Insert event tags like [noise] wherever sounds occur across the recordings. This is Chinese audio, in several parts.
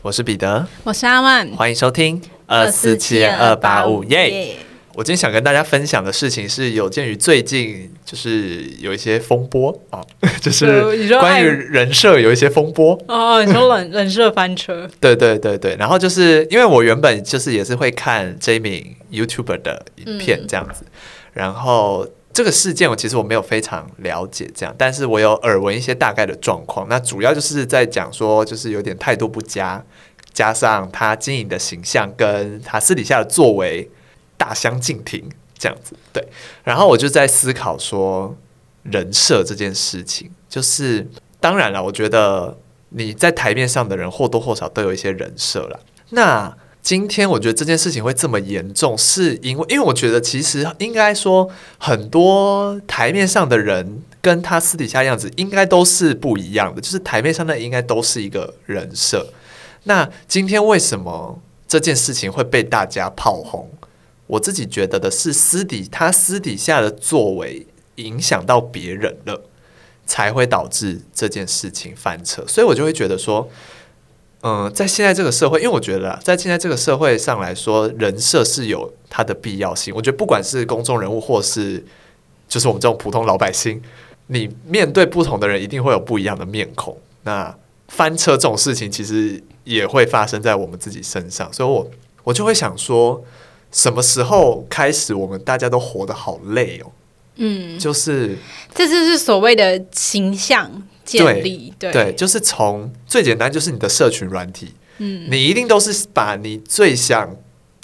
我是彼得，我是阿万，欢迎收听二四七二八五耶。我今天想跟大家分享的事情是有鉴于最近就是有一些风波啊，[laughs] 就是关于人设有一些风波哦。你说人人 [laughs] 设翻车？对对对对。然后就是因为我原本就是也是会看这一名 YouTuber 的影片这样子，嗯、然后这个事件我其实我没有非常了解这样，但是我有耳闻一些大概的状况。那主要就是在讲说，就是有点态度不佳。加上他经营的形象跟他私底下的作为大相径庭，这样子对。然后我就在思考说，人设这件事情，就是当然了，我觉得你在台面上的人或多或少都有一些人设了。那今天我觉得这件事情会这么严重，是因为因为我觉得其实应该说，很多台面上的人跟他私底下样子应该都是不一样的，就是台面上的应该都是一个人设。那今天为什么这件事情会被大家炮轰？我自己觉得的是，私底他私底下的作为影响到别人了，才会导致这件事情翻车。所以我就会觉得说，嗯，在现在这个社会，因为我觉得在现在这个社会上来说，人设是有它的必要性。我觉得不管是公众人物，或是就是我们这种普通老百姓，你面对不同的人，一定会有不一样的面孔。那翻车这种事情，其实也会发生在我们自己身上，所以我我就会想说，什么时候开始，我们大家都活得好累哦？嗯，就是这就是所谓的形象建立，对。就是从最简单，就是你的社群软体，嗯，你一定都是把你最想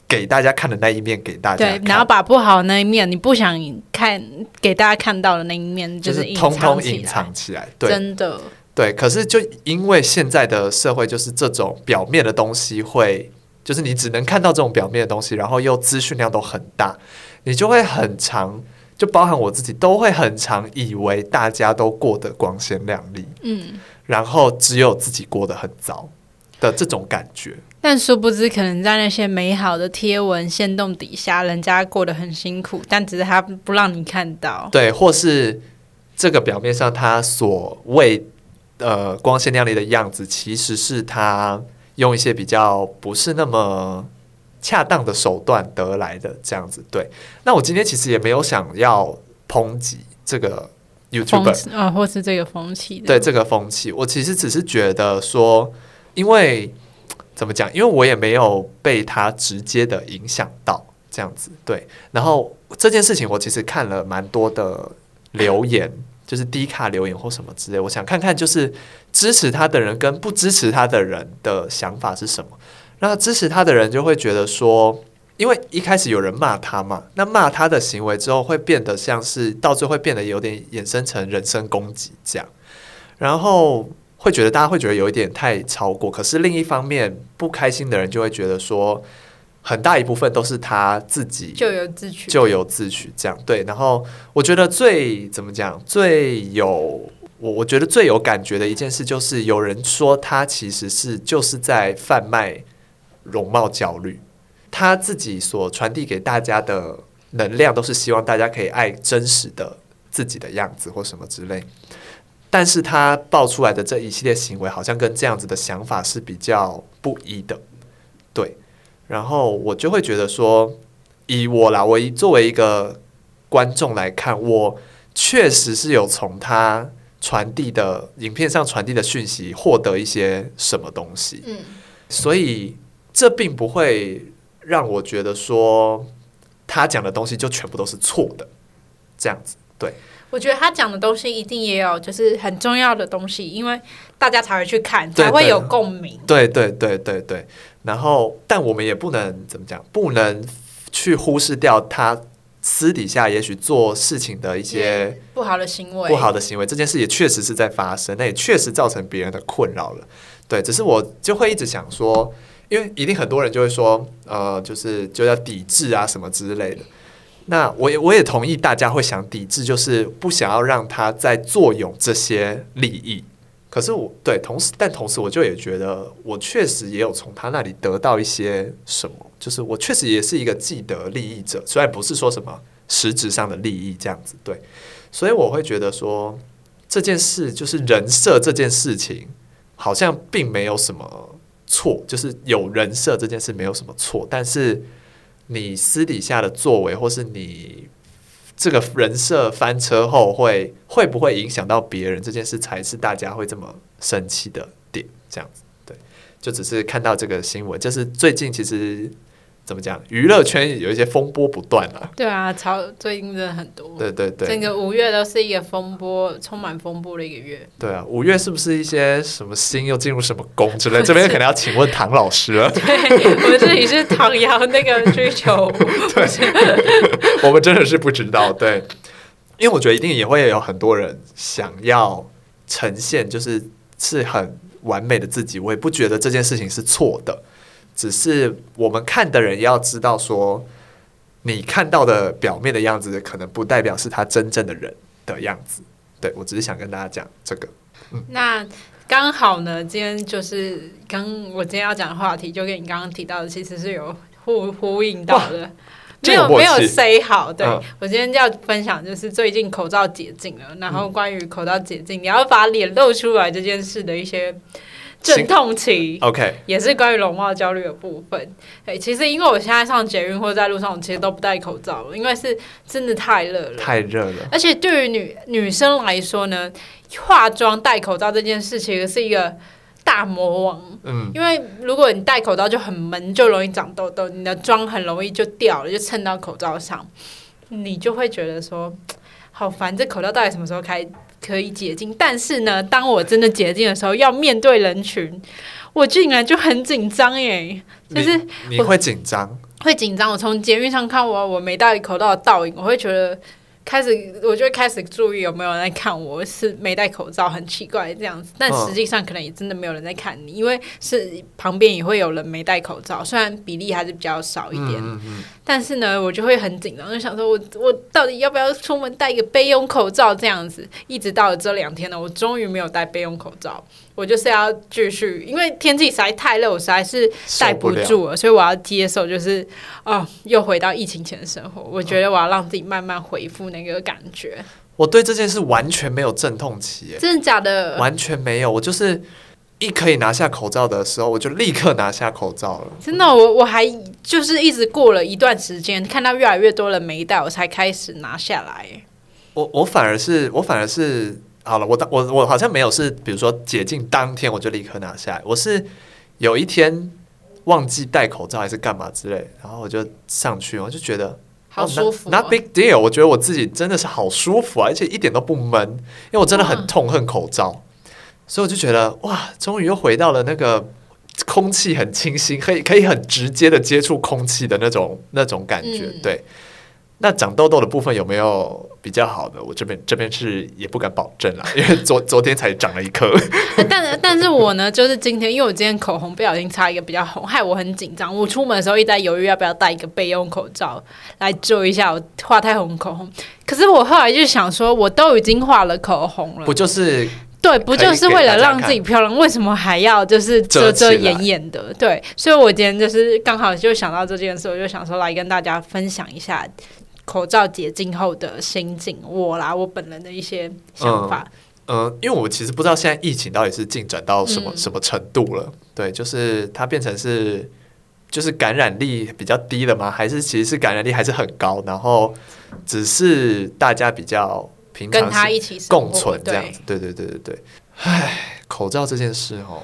给大家看的那一面给大家，对，然后把不好的那一面，你不想看给大家看到的那一面，就是通通隐藏起来，对，真的。对，可是就因为现在的社会就是这种表面的东西会，就是你只能看到这种表面的东西，然后又资讯量都很大，你就会很常，就包含我自己都会很常以为大家都过得光鲜亮丽，嗯，然后只有自己过得很糟的这种感觉。但殊不知，可能在那些美好的贴文、线动底下，人家过得很辛苦，但只是他不让你看到。对，或是这个表面上他所谓。呃，光鲜亮丽的样子，其实是他用一些比较不是那么恰当的手段得来的这样子。对，那我今天其实也没有想要抨击这个 YouTuber 啊，或是这个风气。对这个风气，我其实只是觉得说，因为怎么讲？因为我也没有被他直接的影响到这样子。对，然后这件事情，我其实看了蛮多的留言。就是低卡留言或什么之类，我想看看就是支持他的人跟不支持他的人的想法是什么。那支持他的人就会觉得说，因为一开始有人骂他嘛，那骂他的行为之后会变得像是到最后会变得有点衍生成人身攻击这样，然后会觉得大家会觉得有一点太超过。可是另一方面不开心的人就会觉得说。很大一部分都是他自己咎由自取，咎由自取这样对。然后我觉得最怎么讲，最有我我觉得最有感觉的一件事，就是有人说他其实是就是在贩卖容貌焦虑。他自己所传递给大家的能量，都是希望大家可以爱真实的自己的样子或什么之类。但是他爆出来的这一系列行为，好像跟这样子的想法是比较不一的，对。然后我就会觉得说，以我啦，我作为一个观众来看，我确实是有从他传递的影片上传递的讯息获得一些什么东西。嗯，所以这并不会让我觉得说他讲的东西就全部都是错的，这样子。对，我觉得他讲的东西一定也有就是很重要的东西，因为大家才会去看，才会有共鸣。对对对对对。然后，但我们也不能怎么讲，不能去忽视掉他私底下也许做事情的一些不好的行为。不好的行为，这件事也确实是在发生，那也确实造成别人的困扰了。对，只是我就会一直想说，因为一定很多人就会说，呃，就是就要抵制啊什么之类的。那我也我也同意，大家会想抵制，就是不想要让他再作用这些利益。可是我对同时，但同时我就也觉得，我确实也有从他那里得到一些什么，就是我确实也是一个既得利益者，虽然不是说什么实质上的利益这样子，对，所以我会觉得说这件事就是人设这件事情，好像并没有什么错，就是有人设这件事没有什么错，但是你私底下的作为，或是你这个人设翻车后会会不会影响到别人，这件事才是大家会这么生气的点。这样子，对，就只是看到这个新闻，就是最近其实。怎么讲？娱乐圈有一些风波不断啊。对啊，超最近真的很多。对对对，整个五月都是一个风波，充满风波的一个月。对啊，五月是不是一些什么星又进入什么宫之类？这边可能要请问唐老师了。[laughs] 对，我们这里是唐瑶那个追求。[laughs] 对，我们真的是不知道。对，因为我觉得一定也会有很多人想要呈现，就是是很完美的自己。我也不觉得这件事情是错的。只是我们看的人要知道，说你看到的表面的样子，可能不代表是他真正的人的样子。对，我只是想跟大家讲这个。嗯，那刚好呢，今天就是刚我今天要讲的话题，就跟你刚刚提到的，其实是有呼呼应到的，没有没有 say 好。对，嗯，我今天要分享就是最近口罩解禁了，然后关于口罩解禁，你要把脸露出来这件事的一些。阵痛期，OK，也是关于容貌焦虑的部分。哎，其实因为我现在上捷运或者在路上，我其实都不戴口罩了，因为是真的太热了，太热了。而且对于女女生来说呢，化妆戴口罩这件事情是一个大魔王。嗯，因为如果你戴口罩就很闷，就容易长痘痘，你的妆很容易就掉了，就蹭到口罩上，你就会觉得说好烦。这口罩到底什么时候开？可以解禁，但是呢，当我真的解禁的时候，要面对人群，我竟然就很紧张耶！就是你，你会紧张，会紧张。我从捷运上看我我没戴口罩的倒影，我会觉得。开始我就会开始注意有没有人在看我，是没戴口罩，很奇怪这样子。但实际上可能也真的没有人在看你，因为是旁边也会有人没戴口罩，虽然比例还是比较少一点。嗯嗯。但是呢，我就会很紧张，就想说我我到底要不要出门戴一个备用口罩这样子？一直到了这两天呢，我终于没有戴备用口罩。我就是要继续，因为天气实在太热，我实在是待不住了，了所以我要接受，就是哦，又回到疫情前的生活。我觉得我要让自己慢慢恢复那个感觉。我对这件事完全没有阵痛期，真的假的？完全没有。我就是一可以拿下口罩的时候，我就立刻拿下口罩了。真的，我我还就是一直过了一段时间，看到越来越多人没戴，我才开始拿下来。我我反而是我反而是。好了，我当我我好像没有是，比如说解禁当天我就立刻拿下来。我是有一天忘记戴口罩还是干嘛之类，然后我就上去，我就觉得好舒服，哦，not big deal。我觉得我自己真的是好舒服啊，而且一点都不闷，因为我真的很痛恨口罩，所以我就觉得哇，终于又回到了那个空气很清新，可以可以很直接的接触空气的那种那种感觉，嗯、对。那长痘痘的部分有没有比较好的？我这边这边是也不敢保证啦，因为昨昨天才长了一颗。但但是我呢，就是今天，因为我今天口红不小心擦一个比较红，害我很紧张。我出门的时候一直在犹豫要不要戴一个备用口罩来遮一下我画太红口红。可是我后来就想说，我都已经画了口红了，不就是对，不就是为了让自己漂亮？为什么还要就是遮遮掩掩的？对，所以我今天就是刚好就想到这件事，我就想说来跟大家分享一下。口罩解禁后的心境，我啦，我本人的一些想法。嗯，嗯，因为我其实不知道现在疫情到底是进展到什么、嗯、什么程度了。对，就是它变成是，就是感染力比较低了吗？还是其实是感染力还是很高？然后只是大家比较平常，跟他一起共存这样子。对对对对对。唉，口罩这件事哦，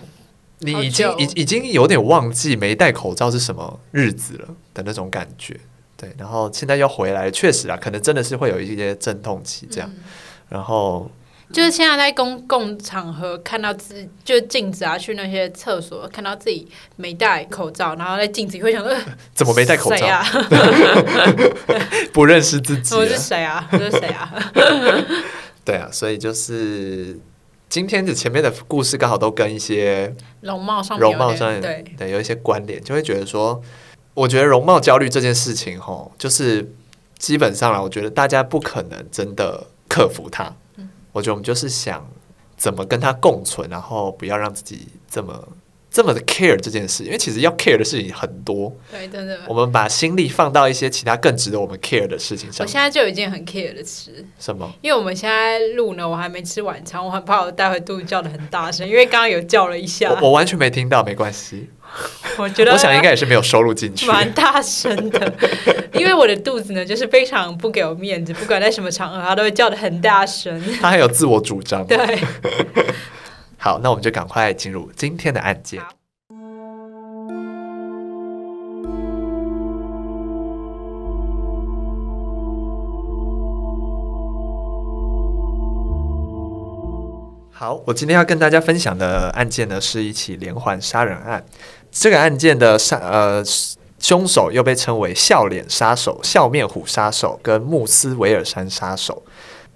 你已经已已经有点忘记没戴口罩是什么日子了的那种感觉。对，然后现在又回来，确实啊，可能真的是会有一些阵痛期这样。嗯、然后就是现在在公共场合看到自，就镜子啊，去那些厕所看到自己没戴口罩，然后在镜子里会想说，[laughs] 怎么没戴口罩？啊？[laughs] 不认识自己？我是谁啊？我是谁啊？[laughs] 对啊，所以就是今天的前面的故事刚好都跟一些容貌上容貌上对对有一些关联，就会觉得说。我觉得容貌焦虑这件事情，吼，就是基本上啊，我觉得大家不可能真的克服它。嗯，我觉得我们就是想怎么跟它共存，然后不要让自己这么这么的 care 这件事，因为其实要 care 的事情很多。对，真的。我们把心力放到一些其他更值得我们 care 的事情上。我现在就有一件很 care 的事。什么？因为我们现在录呢，我还没吃晚餐，我很怕我待会肚子叫的很大声，因为刚刚有叫了一下。我，我完全没听到，没关系。[laughs] 我觉得我想应该也是没有收录进去，蛮大声的，因为我的肚子呢，就是非常不给我面子，不管在什么场合，他都会叫的很大声。他还有自我主张。对，[laughs] 好，那我们就赶快进入今天的案件。好，我今天要跟大家分享的案件呢，是一起连环杀人案。这个案件的杀呃凶手又被称为笑脸杀手、笑面虎杀手跟穆斯维尔山杀手。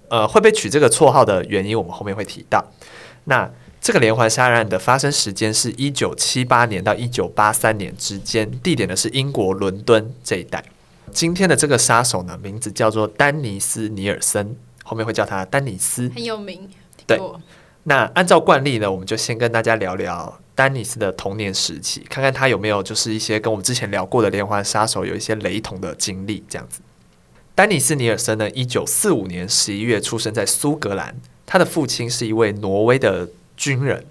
呃，会被取这个绰号的原因，我们后面会提到。那这个连环杀人案的发生时间是一九七八年到一九八三年之间，地点呢是英国伦敦这一带。今天的这个杀手呢，名字叫做丹尼斯·尼尔森，后面会叫他丹尼斯，很有名。对。那按照惯例呢，我们就先跟大家聊聊丹尼斯的童年时期，看看他有没有就是一些跟我们之前聊过的连环杀手有一些雷同的经历。这样子，丹尼斯·尼尔森呢，一九四五年十一月出生在苏格兰，他的父亲是一位挪威的军人，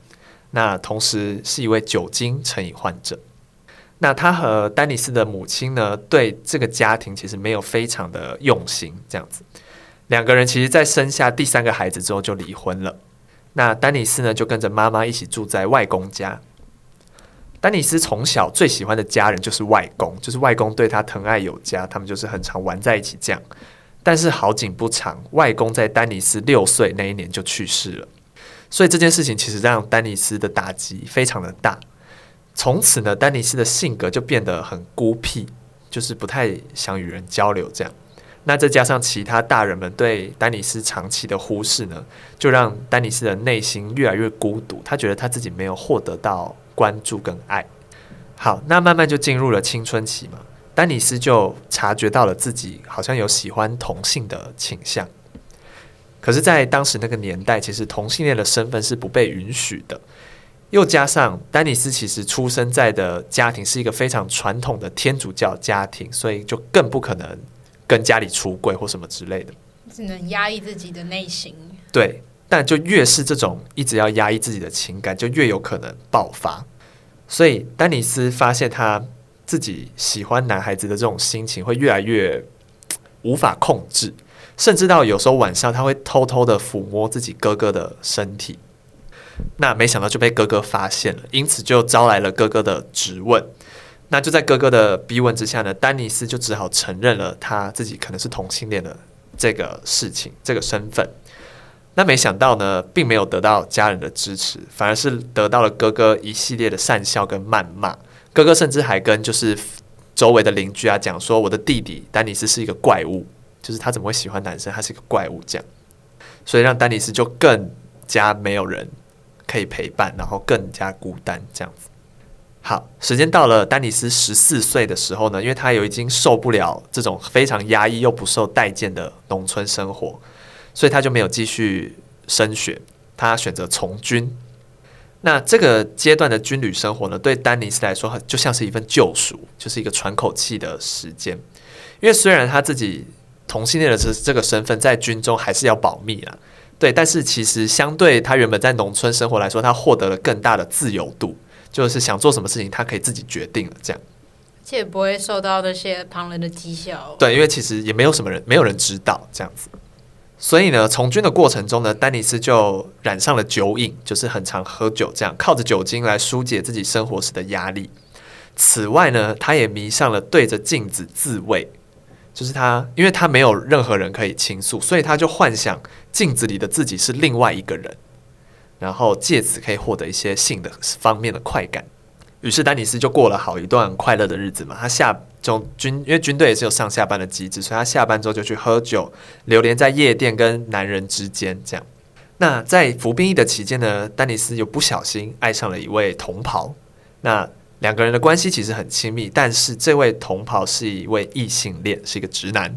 那同时是一位酒精成瘾患者。那他和丹尼斯的母亲呢，对这个家庭其实没有非常的用心，这样子，两个人其实在生下第三个孩子之后就离婚了。那丹尼斯呢，就跟着妈妈一起住在外公家。丹尼斯从小最喜欢的家人就是外公，就是外公对他疼爱有加，他们就是很常玩在一起这样。但是好景不长，外公在丹尼斯六岁那一年就去世了，所以这件事情其实让丹尼斯的打击非常的大。从此呢，丹尼斯的性格就变得很孤僻，就是不太想与人交流这样。那再加上其他大人们对丹尼斯长期的忽视呢，就让丹尼斯的内心越来越孤独。他觉得他自己没有获得到关注跟爱。好，那慢慢就进入了青春期嘛，丹尼斯就察觉到了自己好像有喜欢同性的倾向。可是，在当时那个年代，其实同性恋的身份是不被允许的。又加上丹尼斯其实出生在的家庭是一个非常传统的天主教家庭，所以就更不可能。跟家里出柜或什么之类的，只能压抑自己的内心。对，但就越是这种一直要压抑自己的情感，就越有可能爆发。所以丹尼斯发现他自己喜欢男孩子的这种心情会越来越无法控制，甚至到有时候晚上他会偷偷的抚摸自己哥哥的身体。那没想到就被哥哥发现了，因此就招来了哥哥的质问。那就在哥哥的逼问之下呢，丹尼斯就只好承认了他自己可能是同性恋的这个事情，这个身份。那没想到呢，并没有得到家人的支持，反而是得到了哥哥一系列的讪笑跟谩骂。哥哥甚至还跟就是周围的邻居啊讲说，我的弟弟丹尼斯是一个怪物，就是他怎么会喜欢男生，他是一个怪物这样。所以让丹尼斯就更加没有人可以陪伴，然后更加孤单这样子。好，时间到了，丹尼斯十四岁的时候呢，因为他有已经受不了这种非常压抑又不受待见的农村生活，所以他就没有继续升学，他选择从军。那这个阶段的军旅生活呢，对丹尼斯来说，就像是一份救赎，就是一个喘口气的时间。因为虽然他自己同性恋的这这个身份在军中还是要保密啊，对，但是其实相对他原本在农村生活来说，他获得了更大的自由度。就是想做什么事情，他可以自己决定了，这样，而且不会受到那些旁人的讥笑。对，因为其实也没有什么人，没有人知道这样子。所以呢，从军的过程中呢，丹尼斯就染上了酒瘾，就是很常喝酒，这样靠着酒精来疏解自己生活时的压力。此外呢，他也迷上了对着镜子自慰，就是他，因为他没有任何人可以倾诉，所以他就幻想镜子里的自己是另外一个人。然后借此可以获得一些性的方面的快感，于是丹尼斯就过了好一段快乐的日子嘛。他下中军，因为军队也是有上下班的机制，所以他下班之后就去喝酒，流连在夜店跟男人之间。这样，那在服兵役的期间呢，丹尼斯又不小心爱上了一位同袍。那两个人的关系其实很亲密，但是这位同袍是一位异性恋，是一个直男。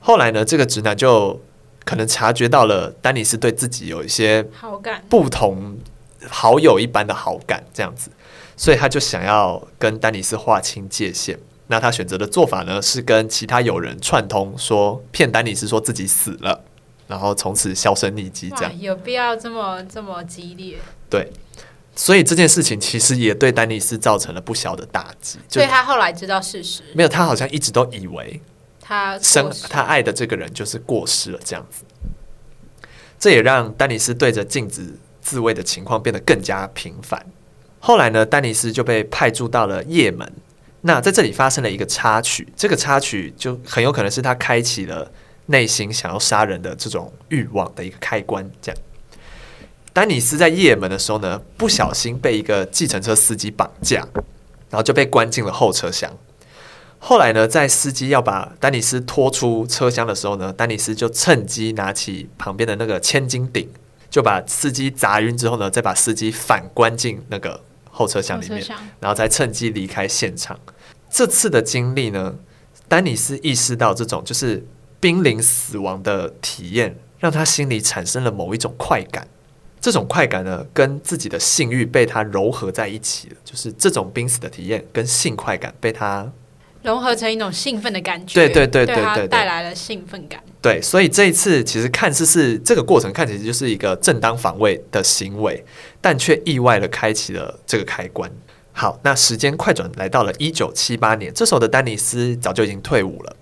后来呢，这个直男就。可能察觉到了丹尼斯对自己有一些好感，不同好友一般的好感，这样子，所以他就想要跟丹尼斯划清界限。那他选择的做法呢，是跟其他友人串通，说骗丹尼斯说自己死了，然后从此销声匿迹。这样有必要这么这么激烈？对。所以这件事情其实也对丹尼斯造成了不小的打击。所以他后来知道事实，没有，他好像一直都以为他生他爱的这个人就是过世了这样子。这也让丹尼斯对着镜子自慰的情况变得更加频繁。后来呢，丹尼斯就被派驻到了也门。那在这里发生了一个插曲，这个插曲就很有可能是他开启了内心想要杀人的这种欲望的一个开关。这样，丹尼斯在也门的时候呢，不小心被一个计程车司机绑架，然后就被关进了后车厢。后来呢，在司机要把丹尼斯拖出车厢的时候呢，丹尼斯就趁机拿起旁边的那个千斤顶，就把司机砸晕之后呢，再把司机反关进那个。后车厢里面，然后再趁机离开现场。这次的经历呢，丹尼斯意识到这种就是濒临死亡的体验，让他心里产生了某一种快感。这种快感呢，跟自己的性欲被他糅合在一起了，就是这种濒死的体验跟性快感被他融合成一种兴奋的感觉。对对对对对，带来了兴奋感。对，所以这一次其实看似是这个过程，看起来就是一个正当防卫的行为，但却意外的开启了这个开关。好，那时间快转来到了一九七八年，这时候的丹尼斯早就已经退伍了，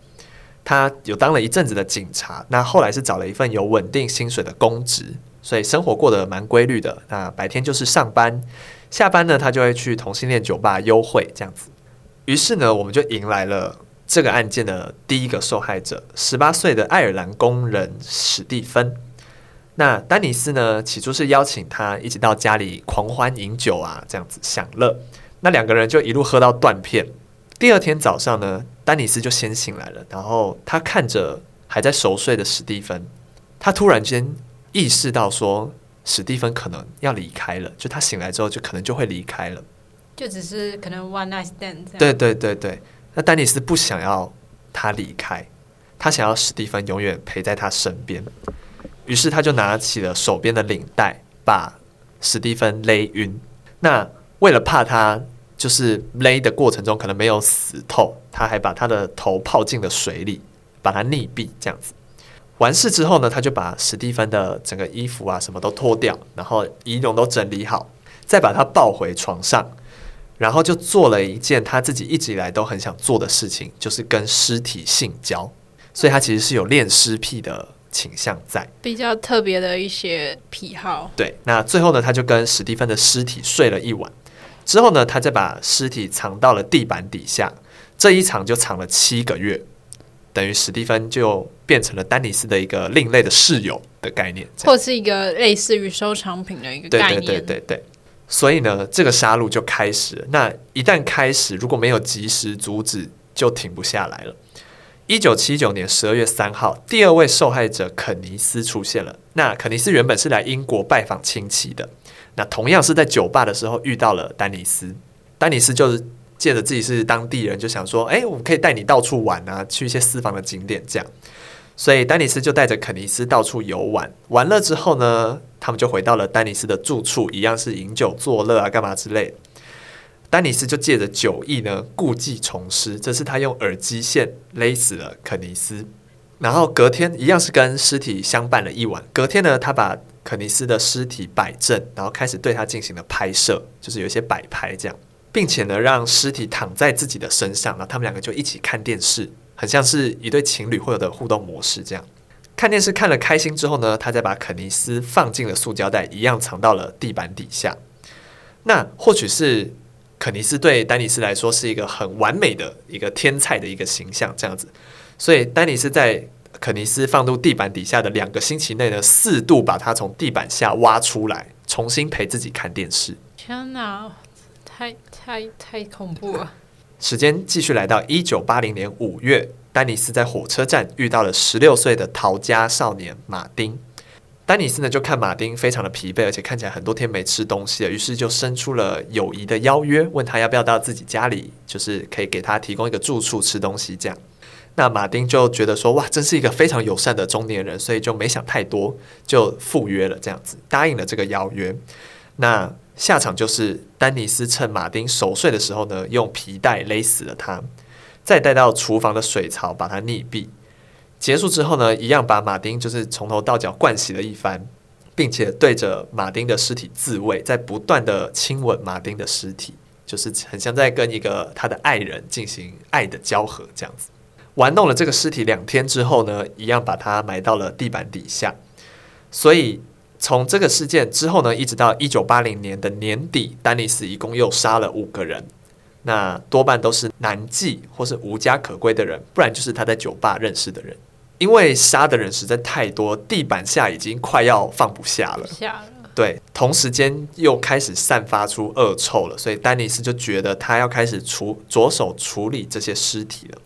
他有当了一阵子的警察，那后来是找了一份有稳定薪水的公职，所以生活过得蛮规律的。那白天就是上班，下班呢，他就会去同性恋酒吧幽会这样子。于是呢，我们就迎来了。这个案件的第一个受害者，十八岁的爱尔兰工人史蒂芬。那丹尼斯呢，起初是邀请他一起到家里狂欢饮酒啊，这样子享乐。那两个人就一路喝到断片。第二天早上呢，丹尼斯就先醒来了，然后他看着还在熟睡的史蒂芬，他突然间意识到说，史蒂芬可能要离开了。就他醒来之后，就可能就会离开了。就只是可能 one night stand。对对对对。那丹尼斯不想要他离开，他想要史蒂芬永远陪在他身边。于是他就拿起了手边的领带，把史蒂芬勒晕。那为了怕他就是勒的过程中可能没有死透，他还把他的头泡进了水里，把他溺毙。这样子完事之后呢，他就把史蒂芬的整个衣服啊什么都脱掉，然后仪容都整理好，再把他抱回床上。然后就做了一件他自己一直以来都很想做的事情，就是跟尸体性交。所以他其实是有恋尸癖的倾向在，比较特别的一些癖好。对，那最后呢，他就跟史蒂芬的尸体睡了一晚，之后呢，他再把尸体藏到了地板底下。这一藏就藏了七个月，等于史蒂芬就变成了丹尼斯的一个另类的室友的概念，或是一个类似于收藏品的一个概念。对对对对对。所以呢，这个杀戮就开始。那一旦开始，如果没有及时阻止，就停不下来了。一九七九年十二月三号，第二位受害者肯尼斯出现了。那肯尼斯原本是来英国拜访亲戚的，那同样是在酒吧的时候遇到了丹尼斯。丹尼斯就是借着自己是当地人，就想说：“哎，我们可以带你到处玩啊，去一些私房的景点。”这样，所以丹尼斯就带着肯尼斯到处游玩。玩了之后呢，他们就回到了丹尼斯的住处，一样是饮酒作乐啊，干嘛之类。丹尼斯就借着酒意呢，故技重施，这是他用耳机线勒死了肯尼斯，然后隔天一样是跟尸体相伴了一晚。隔天呢，他把肯尼斯的尸体摆正，然后开始对他进行了拍摄，就是有一些摆拍这样，并且呢，让尸体躺在自己的身上，然后他们两个就一起看电视，很像是一对情侣会有的互动模式这样。看电视看了开心之后呢，他再把肯尼斯放进了塑胶袋，一样藏到了地板底下。那或许是肯尼斯对丹尼斯来说是一个很完美的一个天才的一个形象，这样子。所以丹尼斯在肯尼斯放入地板底下的两个星期内呢，四度把他从地板下挖出来，重新陪自己看电视。天哪，太太太恐怖了！时间继续来到一九八零年五月。丹尼斯在火车站遇到了十六岁的逃家少年马丁。丹尼斯呢，就看马丁非常的疲惫，而且看起来很多天没吃东西了，于是就伸出了友谊的邀约，问他要不要到自己家里，就是可以给他提供一个住处、吃东西这样。那马丁就觉得说，哇，真是一个非常友善的中年人，所以就没想太多，就赴约了这样子，答应了这个邀约。那下场就是丹尼斯趁马丁熟睡的时候呢，用皮带勒死了他。再带到厨房的水槽把他溺毙，结束之后呢，一样把马丁就是从头到脚灌洗了一番，并且对着马丁的尸体自慰，在不断的亲吻马丁的尸体，就是很像在跟一个他的爱人进行爱的交合这样子。玩弄了这个尸体两天之后呢，一样把它埋到了地板底下。所以从这个事件之后呢，一直到一九八零年的年底，丹尼斯一共又杀了五个人。那多半都是男妓或是无家可归的人，不然就是他在酒吧认识的人。因为杀的人实在太多，地板下已经快要放不下了。下了。对，同时间又开始散发出恶臭了，所以丹尼斯就觉得他要开始处着手处理这些尸体了。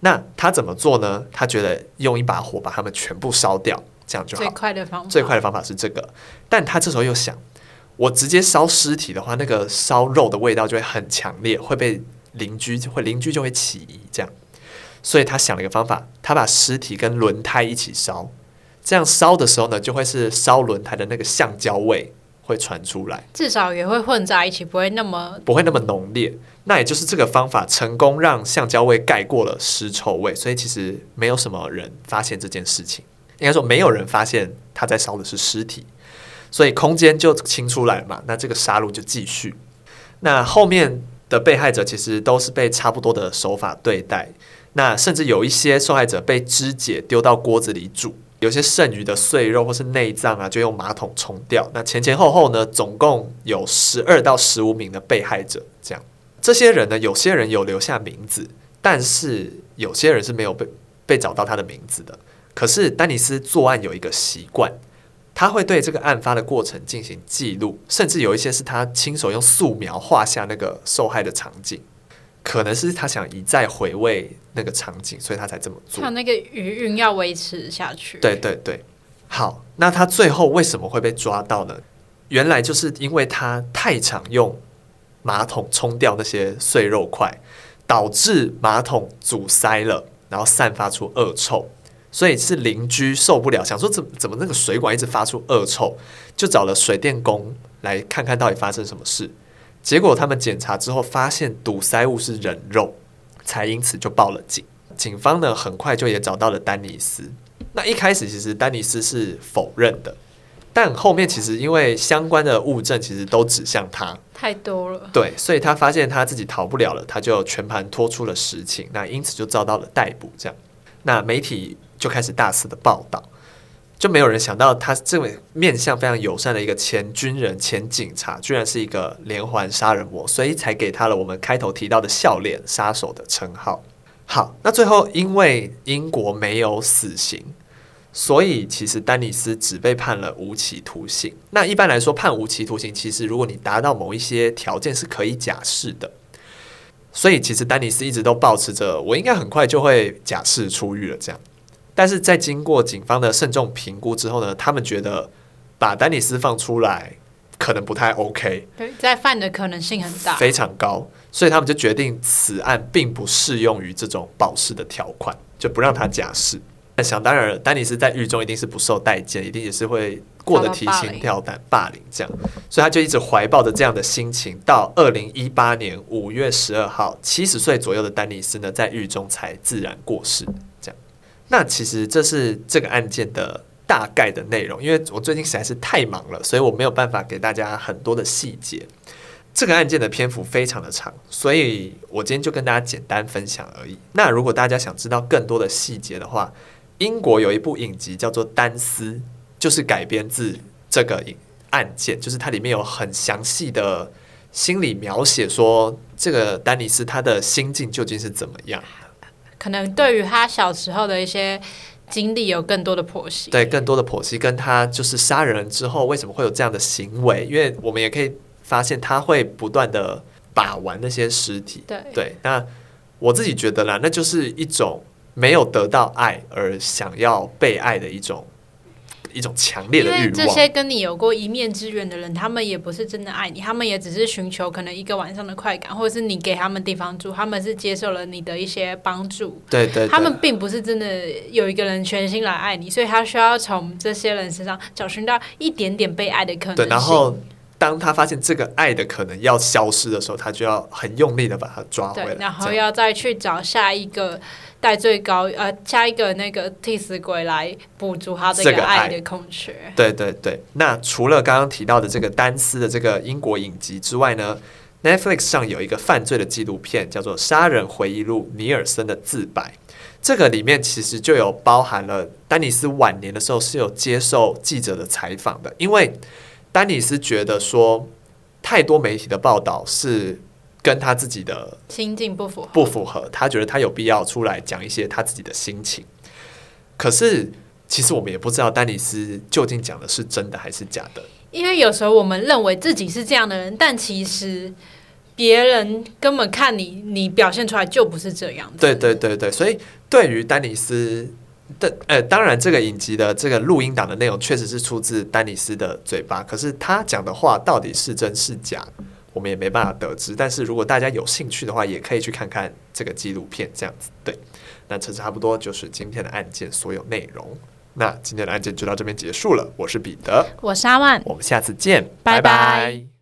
那他怎么做呢？他觉得用一把火把他们全部烧掉，这样就好。最快的方法，最快的方法是这个。但他这时候又想。我直接烧尸体的话，那个烧肉的味道就会很强烈，会被邻居会邻居就会起疑，这样，所以他想了一个方法，他把尸体跟轮胎一起烧，这样烧的时候呢，就会是烧轮胎的那个橡胶味会传出来，至少也会混在一起，不会那么不会那么浓烈。那也就是这个方法成功让橡胶味盖过了尸臭味，所以其实没有什么人发现这件事情，应该说没有人发现他在烧的是尸体。所以空间就清出来嘛，那这个杀戮就继续。那后面的被害者其实都是被差不多的手法对待。那甚至有一些受害者被肢解丢到锅子里煮，有些剩余的碎肉或是内脏啊，就用马桶冲掉。那前前后后呢，总共有十二到十五名的被害者。这样，这些人呢，有些人有留下名字，但是有些人是没有被被找到他的名字的。可是丹尼斯作案有一个习惯。他会对这个案发的过程进行记录，甚至有一些是他亲手用素描画下那个受害的场景，可能是他想一再回味那个场景，所以他才这么做。他那个余韵要维持下去。对对对，好，那他最后为什么会被抓到呢？原来就是因为他太常用马桶冲掉那些碎肉块，导致马桶阻塞了，然后散发出恶臭。所以是邻居受不了，想说怎么怎么那个水管一直发出恶臭，就找了水电工来看看到底发生什么事。结果他们检查之后发现堵塞物是人肉，才因此就报了警。警方呢很快就也找到了丹尼斯。那一开始其实丹尼斯是否认的，但后面其实因为相关的物证其实都指向他，太多了。对，所以他发现他自己逃不了了，他就全盘托出了实情。那因此就遭到了逮捕。这样，那媒体。就开始大肆的报道，就没有人想到他这位面相非常友善的一个前军人、前警察，居然是一个连环杀人魔，所以才给他了我们开头提到的“笑脸杀手”的称号。好，那最后因为英国没有死刑，所以其实丹尼斯只被判了无期徒刑。那一般来说，判无期徒刑，其实如果你达到某一些条件，是可以假释的。所以其实丹尼斯一直都保持着，我应该很快就会假释出狱了这样。但是在经过警方的慎重评估之后呢，他们觉得把丹尼斯放出来可能不太 OK，对，再犯的可能性很大，非常高，所以他们就决定此案并不适用于这种保释的条款，就不让他假释。那想当然了，丹尼斯在狱中一定是不受待见，一定也是会过得提心吊胆、霸凌这样，所以他就一直怀抱着这样的心情，到二零一八年五月十二号，七十岁左右的丹尼斯呢，在狱中才自然过世。那其实这是这个案件的大概的内容，因为我最近实在是太忙了，所以我没有办法给大家很多的细节。这个案件的篇幅非常的长，所以我今天就跟大家简单分享而已。那如果大家想知道更多的细节的话，英国有一部影集叫做《丹斯》，就是改编自这个影案件，就是它里面有很详细的心理描写，说这个丹尼斯他的心境究竟是怎么样。可能对于他小时候的一些经历有更多的剖析，对，更多的剖析，跟他就是杀人之后为什么会有这样的行为？因为我们也可以发现他会不断的把玩那些尸体，对对。那我自己觉得啦，那就是一种没有得到爱而想要被爱的一种。一种强烈的欲望。因为这些跟你有过一面之缘的人，他们也不是真的爱你，他们也只是寻求可能一个晚上的快感，或者是你给他们地方住，他们是接受了你的一些帮助。对，对对，他们并不是真的有一个人全心来爱你，所以他需要从这些人身上找寻到一点点被爱的可能性。对，然后当他发现这个爱的可能要消失的时候，他就要很用力的把它抓回来，然后要再去找下一个带最高呃，下一个那个替死鬼来补足他这个爱的空缺。对对对，那除了刚刚提到的这个丹斯的这个英国影集之外呢，Netflix 上有一个犯罪的纪录片，叫做《杀人回忆录：尼尔森的自白》。这个里面其实就有包含了丹尼斯晚年的时候是有接受记者的采访的，因为丹尼斯觉得说太多媒体的报道是跟他自己的心境不符合，不符合，他觉得他有必要出来讲一些他自己的心情。可是其实我们也不知道丹尼斯究竟讲的是真的还是假的，因为有时候我们认为自己是这样的人，但其实。别人根本看你，你表现出来就不是这样子。对对对对，所以对于丹尼斯的，呃，当然这个影集的这个录音档的内容确实是出自丹尼斯的嘴巴，可是他讲的话到底是真是假，我们也没办法得知。但是如果大家有兴趣的话，也可以去看看这个纪录片，这样子。对，那这差不多就是今天的案件所有内容。那今天的案件就到这边结束了。我是彼得，我是阿万，我们下次见，拜拜。拜拜。